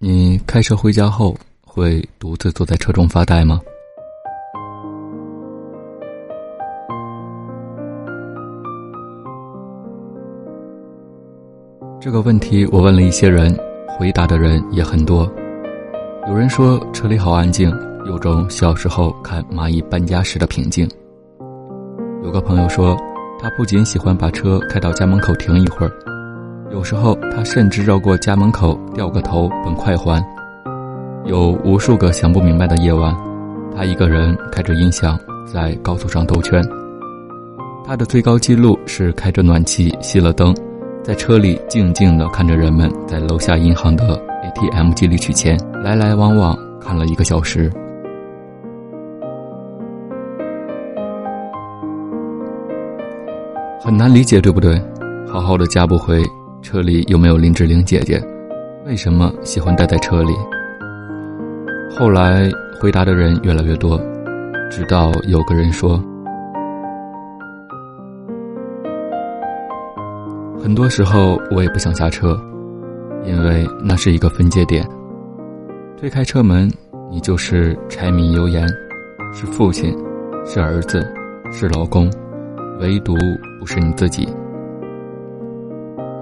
你开车回家后会独自坐在车中发呆吗？这个问题我问了一些人，回答的人也很多。有人说车里好安静，有种小时候看蚂蚁搬家时的平静。有个朋友说，他不仅喜欢把车开到家门口停一会儿。有时候，他甚至绕过家门口，掉个头奔快环。有无数个想不明白的夜晚，他一个人开着音响在高速上兜圈。他的最高纪录是开着暖气，熄了灯，在车里静静的看着人们在楼下银行的 ATM 机里取钱，来来往往看了一个小时。很难理解，对不对？好好的家不回。车里有没有林志玲姐姐？为什么喜欢待在车里？后来回答的人越来越多，直到有个人说：“很多时候我也不想下车，因为那是一个分界点。推开车门，你就是柴米油盐，是父亲，是儿子，是老公，唯独不是你自己。”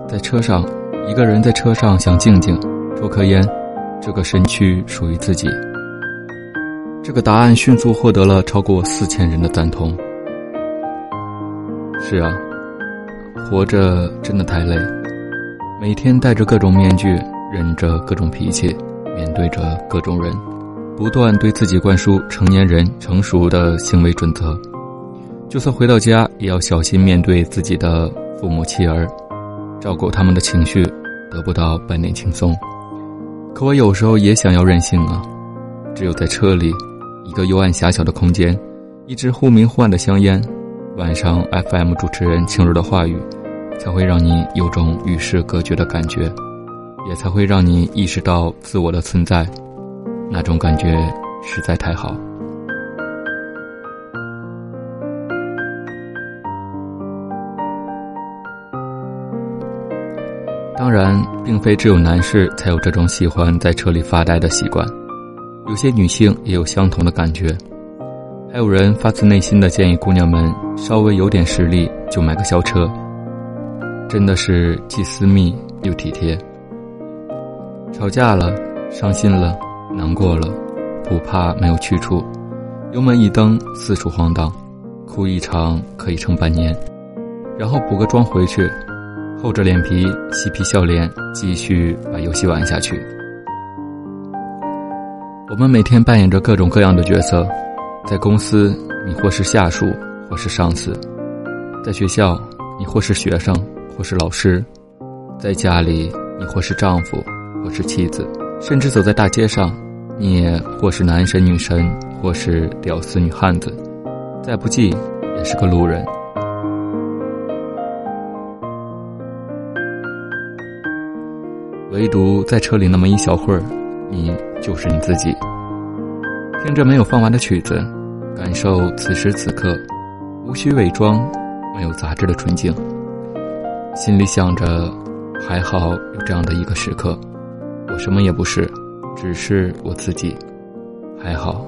在车上，一个人在车上想静静，抽颗烟，这个身躯属于自己。这个答案迅速获得了超过四千人的赞同。是啊，活着真的太累，每天戴着各种面具，忍着各种脾气，面对着各种人，不断对自己灌输成年人成熟的行为准则。就算回到家，也要小心面对自己的父母妻儿。照顾他们的情绪，得不到半点轻松。可我有时候也想要任性啊！只有在车里，一个幽暗狭小的空间，一支忽明忽暗的香烟，晚上 FM 主持人轻柔的话语，才会让你有种与世隔绝的感觉，也才会让你意识到自我的存在。那种感觉实在太好。当然，并非只有男士才有这种喜欢在车里发呆的习惯，有些女性也有相同的感觉。还有人发自内心的建议姑娘们稍微有点实力就买个小车，真的是既私密又体贴。吵架了，伤心了，难过了，不怕没有去处，油门一蹬，四处晃荡，哭一场可以撑半年，然后补个妆回去。厚着脸皮，嬉皮笑脸，继续把游戏玩下去。我们每天扮演着各种各样的角色，在公司，你或是下属，或是上司；在学校，你或是学生，或是老师；在家里，你或是丈夫，或是妻子；甚至走在大街上，你也或是男神女神，或是屌丝女汉子；再不济，也是个路人。唯独在车里那么一小会儿，你就是你自己，听着没有放完的曲子，感受此时此刻无需伪装、没有杂质的纯净，心里想着还好有这样的一个时刻，我什么也不是，只是我自己，还好。